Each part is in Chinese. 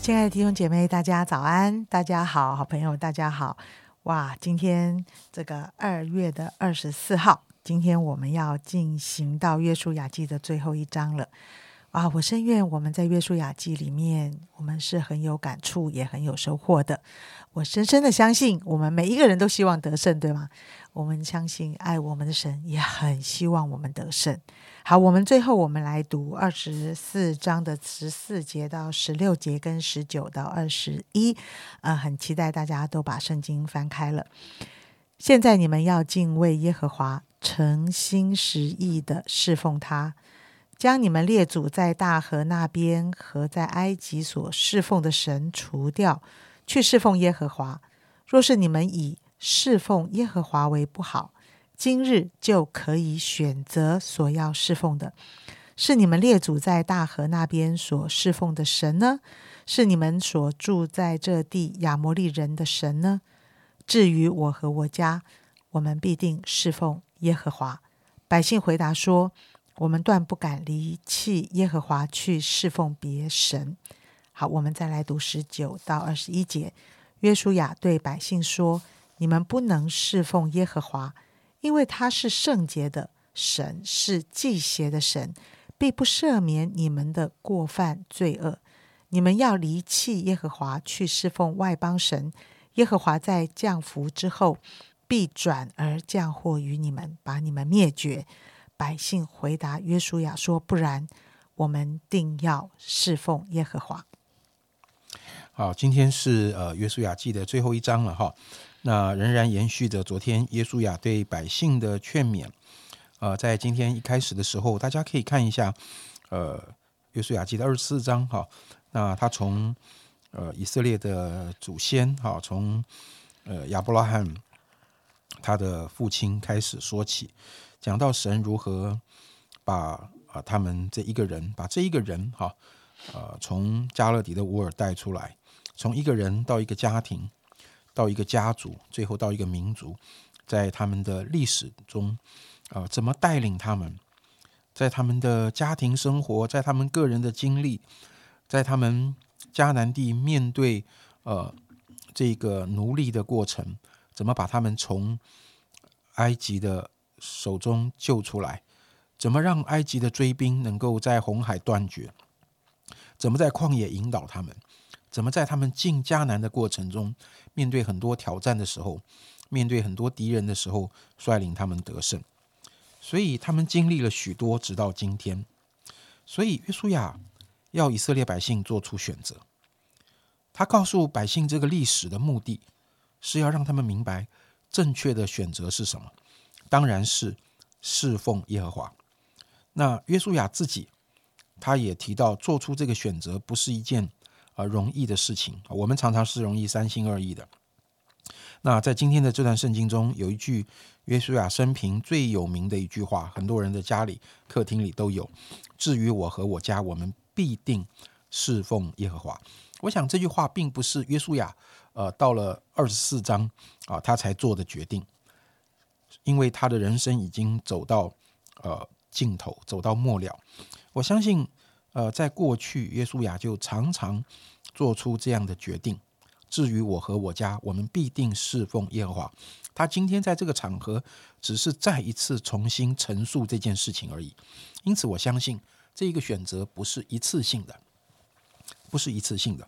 亲爱的弟兄姐妹，大家早安！大家好，好朋友，大家好！哇，今天这个二月的二十四号，今天我们要进行到约书亚记的最后一章了。啊，我深愿我们在约书亚记里面，我们是很有感触，也很有收获的。我深深的相信，我们每一个人都希望得胜，对吗？我们相信爱我们的神也很希望我们得胜。好，我们最后我们来读二十四章的十四节到十六节，跟十九到二十一。呃，很期待大家都把圣经翻开了。现在你们要敬畏耶和华，诚心实意的侍奉他。将你们列祖在大河那边和在埃及所侍奉的神除掉，去侍奉耶和华。若是你们以侍奉耶和华为不好，今日就可以选择所要侍奉的，是你们列祖在大河那边所侍奉的神呢？是你们所住在这地亚摩利人的神呢？至于我和我家，我们必定侍奉耶和华。百姓回答说。我们断不敢离弃耶和华去侍奉别神。好，我们再来读十九到二十一节。约书亚对百姓说：“你们不能侍奉耶和华，因为他是圣洁的神，是祭邪的神，必不赦免你们的过犯罪恶。你们要离弃耶和华去侍奉外邦神。耶和华在降福之后，必转而降祸于你们，把你们灭绝。”百姓回答约书亚说：“不然，我们定要侍奉耶和华。”好，今天是呃约书亚记的最后一章了哈。那仍然延续着昨天约书亚对百姓的劝勉。呃，在今天一开始的时候，大家可以看一下呃约书亚记的二十四章哈。那他从呃以色列的祖先哈，从呃亚伯拉罕他的父亲开始说起。讲到神如何把啊他们这一个人，把这一个人哈，呃，从加勒底的乌尔带出来，从一个人到一个家庭，到一个家族，最后到一个民族，在他们的历史中，啊，怎么带领他们，在他们的家庭生活，在他们个人的经历，在他们迦南地面对呃这个奴隶的过程，怎么把他们从埃及的手中救出来，怎么让埃及的追兵能够在红海断绝？怎么在旷野引导他们？怎么在他们进迦南的过程中，面对很多挑战的时候，面对很多敌人的时候，率领他们得胜？所以他们经历了许多，直到今天。所以约书亚要以色列百姓做出选择。他告诉百姓，这个历史的目的是要让他们明白正确的选择是什么。当然是侍奉耶和华。那约书亚自己，他也提到，做出这个选择不是一件啊容易的事情。我们常常是容易三心二意的。那在今天的这段圣经中，有一句约书亚生平最有名的一句话，很多人的家里、客厅里都有。至于我和我家，我们必定侍奉耶和华。我想这句话并不是约书亚呃到了二十四章啊他才做的决定。因为他的人生已经走到呃尽头，走到末了。我相信，呃，在过去，耶稣亚就常常做出这样的决定。至于我和我家，我们必定侍奉耶和华。他今天在这个场合，只是再一次重新陈述这件事情而已。因此，我相信这一个选择不是一次性的，不是一次性的，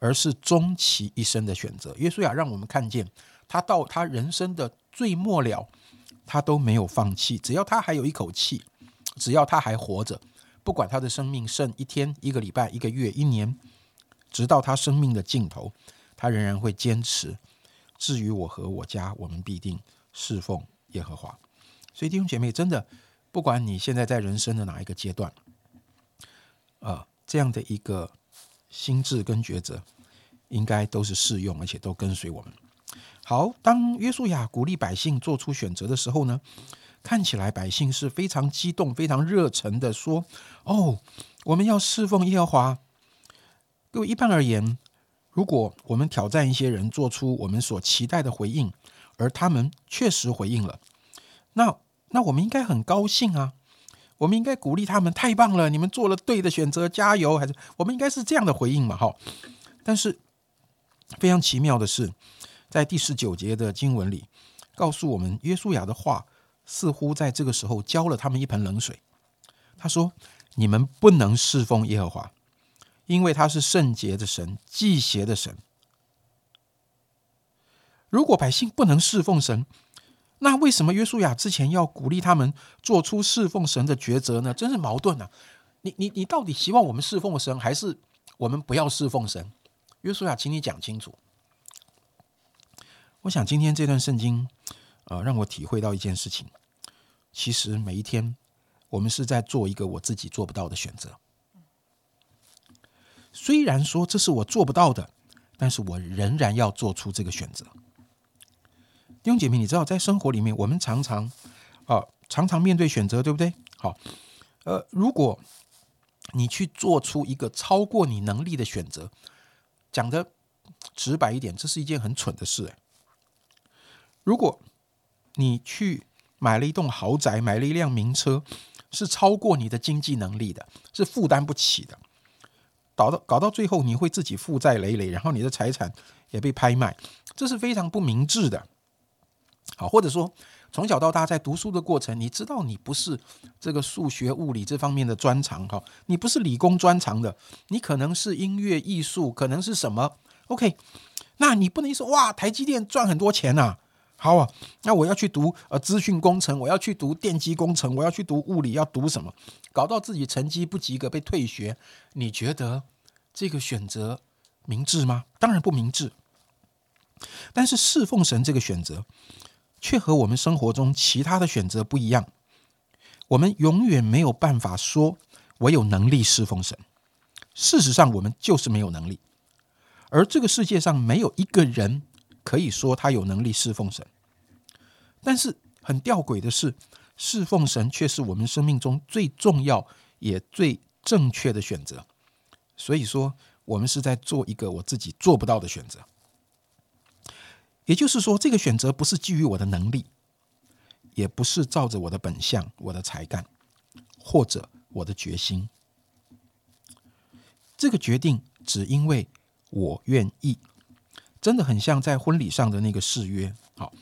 而是终其一生的选择。耶稣亚让我们看见，他到他人生的最末了。他都没有放弃，只要他还有一口气，只要他还活着，不管他的生命剩一天、一个礼拜、一个月、一年，直到他生命的尽头，他仍然会坚持。至于我和我家，我们必定侍奉耶和华。所以弟兄姐妹，真的，不管你现在在人生的哪一个阶段，啊，这样的一个心智跟抉择，应该都是适用，而且都跟随我们。好，当约书亚鼓励百姓做出选择的时候呢，看起来百姓是非常激动、非常热忱的说：“哦，我们要侍奉耶和华。”各位，一般而言，如果我们挑战一些人做出我们所期待的回应，而他们确实回应了，那那我们应该很高兴啊！我们应该鼓励他们，太棒了，你们做了对的选择，加油！还是我们应该是这样的回应嘛？哈。但是非常奇妙的是，在第十九节的经文里，告诉我们约书亚的话，似乎在这个时候浇了他们一盆冷水。他说：“你们不能侍奉耶和华，因为他是圣洁的神，祭邪的神。如果百姓不能侍奉神，那为什么约书亚之前要鼓励他们做出侍奉神的抉择呢？真是矛盾啊！你你你到底希望我们侍奉神，还是我们不要侍奉神？约书亚，请你讲清楚。我想今天这段圣经，呃，让我体会到一件事情：其实每一天，我们是在做一个我自己做不到的选择。虽然说这是我做不到的，但是我仍然要做出这个选择。弟兄姐妹，你知道，在生活里面，我们常常啊，常常面对选择，对不对？好，呃，如果你去做出一个超过你能力的选择，讲的直白一点，这是一件很蠢的事。哎，如果你去买了一栋豪宅，买了一辆名车，是超过你的经济能力的，是负担不起的，搞到搞到最后，你会自己负债累累，然后你的财产也被拍卖，这是非常不明智的。好，或者说从小到大在读书的过程，你知道你不是这个数学、物理这方面的专长，哈，你不是理工专长的，你可能是音乐、艺术，可能是什么？OK，那你不能说哇，台积电赚很多钱呐，好啊，那我要去读呃资讯工程，我要去读电机工程，我要去读物理，要读什么？搞到自己成绩不及格被退学，你觉得这个选择明智吗？当然不明智。但是侍奉神这个选择。却和我们生活中其他的选择不一样。我们永远没有办法说“我有能力侍奉神”。事实上，我们就是没有能力。而这个世界上没有一个人可以说他有能力侍奉神。但是很吊诡的是，侍奉神却是我们生命中最重要也最正确的选择。所以说，我们是在做一个我自己做不到的选择。也就是说，这个选择不是基于我的能力，也不是照着我的本相、我的才干，或者我的决心。这个决定只因为我愿意，真的很像在婚礼上的那个誓约。好，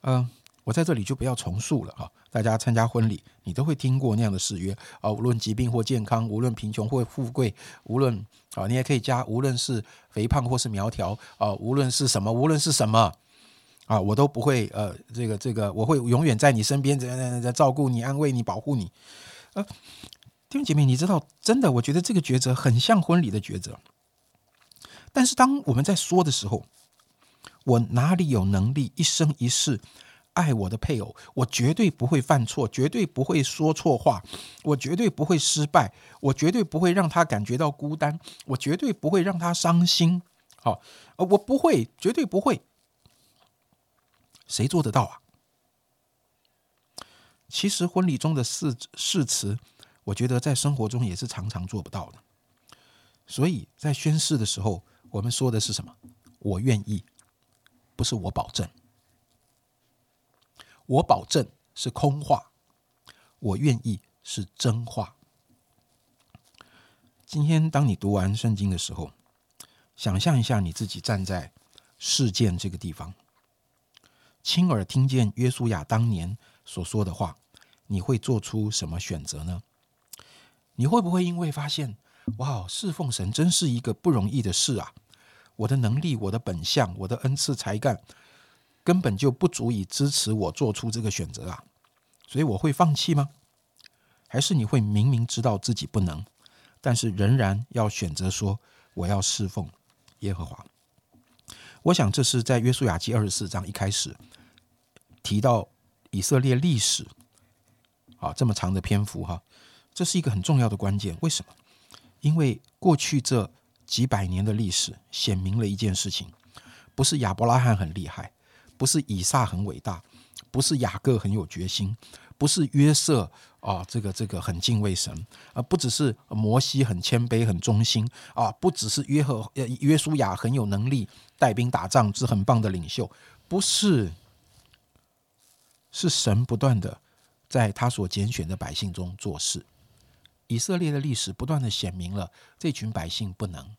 嗯。我在这里就不要重述了哈，大家参加婚礼，你都会听过那样的誓约啊，无论疾病或健康，无论贫穷或富贵，无论啊，你也可以加，无论是肥胖或是苗条啊，无论是什么，无论是什么啊，我都不会呃，这个这个，我会永远在你身边，在在在照顾你、安慰你、保护你。呃，弟兄姐妹，你知道，真的，我觉得这个抉择很像婚礼的抉择。但是当我们在说的时候，我哪里有能力一生一世？爱我的配偶，我绝对不会犯错，绝对不会说错话，我绝对不会失败，我绝对不会让他感觉到孤单，我绝对不会让他伤心。好，呃，我不会，绝对不会。谁做得到啊？其实婚礼中的誓誓词，我觉得在生活中也是常常做不到的。所以在宣誓的时候，我们说的是什么？我愿意，不是我保证。我保证是空话，我愿意是真话。今天当你读完圣经的时候，想象一下你自己站在事件这个地方，亲耳听见约书亚当年所说的话，你会做出什么选择呢？你会不会因为发现，哇，侍奉神真是一个不容易的事啊！我的能力、我的本相、我的恩赐才干。根本就不足以支持我做出这个选择啊，所以我会放弃吗？还是你会明明知道自己不能，但是仍然要选择说我要侍奉耶和华？我想这是在约书亚记二十四章一开始提到以色列历史啊这么长的篇幅哈，这是一个很重要的关键。为什么？因为过去这几百年的历史显明了一件事情，不是亚伯拉罕很厉害。不是以撒很伟大，不是雅各很有决心，不是约瑟啊，这个这个很敬畏神，啊，不只是摩西很谦卑很忠心啊，不只是约和约书亚很有能力带兵打仗是很棒的领袖，不是，是神不断的在他所拣选的百姓中做事。以色列的历史不断的显明了这群百姓不能，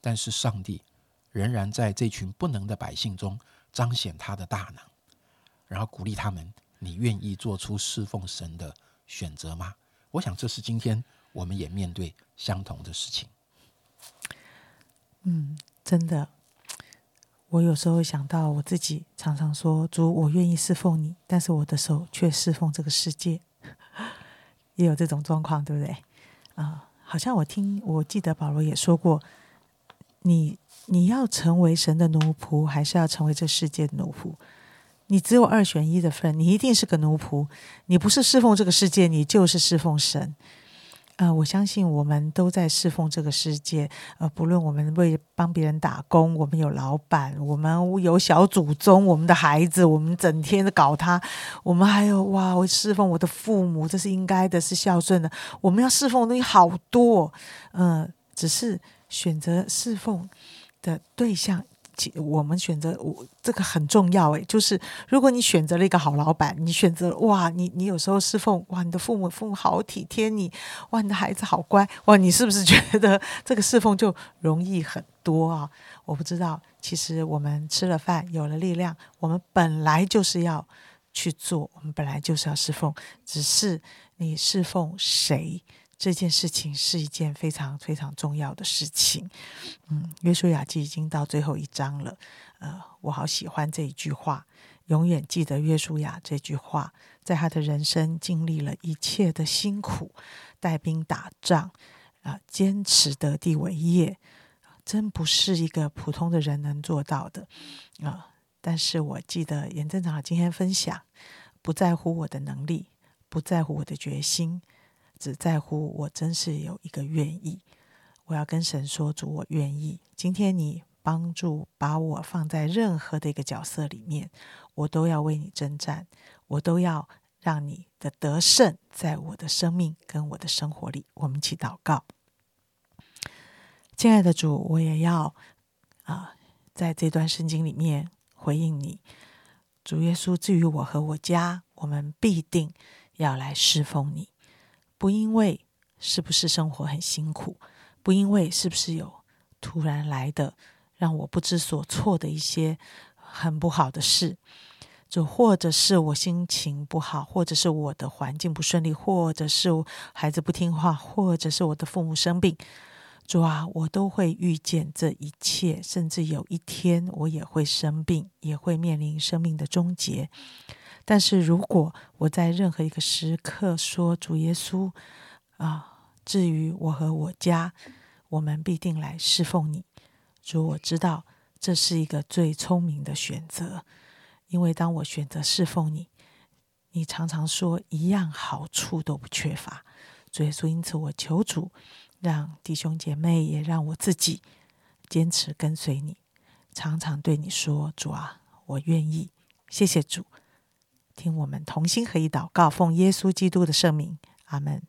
但是上帝仍然在这群不能的百姓中彰显他的大能，然后鼓励他们：你愿意做出侍奉神的选择吗？我想这是今天我们也面对相同的事情。嗯，真的，我有时候想到我自己，常常说：“主，我愿意侍奉你，但是我的手却侍奉这个世界。”也有这种状况，对不对？啊，好像我听，我记得保罗也说过：“你你要成为神的奴仆，还是要成为这世界的奴仆？你只有二选一的份，你一定是个奴仆。你不是侍奉这个世界，你就是侍奉神。”呃，我相信我们都在侍奉这个世界。呃，不论我们为帮别人打工，我们有老板，我们有小祖宗，我们的孩子，我们整天的搞他，我们还有哇，我侍奉我的父母，这是应该的，是孝顺的。我们要侍奉的东西好多，嗯，只是选择侍奉的对象。我们选择我这个很重要诶，就是如果你选择了一个好老板，你选择哇，你你有时候侍奉哇，你的父母父母好体贴你，哇，你的孩子好乖哇，你是不是觉得这个侍奉就容易很多啊？我不知道，其实我们吃了饭有了力量，我们本来就是要去做，我们本来就是要侍奉，只是你侍奉谁。这件事情是一件非常非常重要的事情。嗯，约书亚记已经到最后一章了。呃，我好喜欢这一句话，永远记得约书亚这句话，在他的人生经历了一切的辛苦，带兵打仗啊，坚持得地为业，真不是一个普通的人能做到的啊。但是我记得严正长今天分享，不在乎我的能力，不在乎我的决心。只在乎我真是有一个愿意，我要跟神说主，我愿意。今天你帮助把我放在任何的一个角色里面，我都要为你征战，我都要让你的得胜在我的生命跟我的生活里。我们一起祷告，亲爱的主，我也要啊，在这段圣经里面回应你，主耶稣。至于我和我家，我们必定要来侍奉你。不因为是不是生活很辛苦，不因为是不是有突然来的让我不知所措的一些很不好的事，就或者是我心情不好，或者是我的环境不顺利，或者是孩子不听话，或者是我的父母生病，主啊，我都会遇见这一切，甚至有一天我也会生病，也会面临生命的终结。但是如果我在任何一个时刻说主耶稣啊，至于我和我家，我们必定来侍奉你。主，我知道这是一个最聪明的选择，因为当我选择侍奉你，你常常说一样好处都不缺乏。主耶稣，因此我求主，让弟兄姐妹也让我自己坚持跟随你，常常对你说：主啊，我愿意。谢谢主。听我们同心合一祷告，奉耶稣基督的圣名，阿门。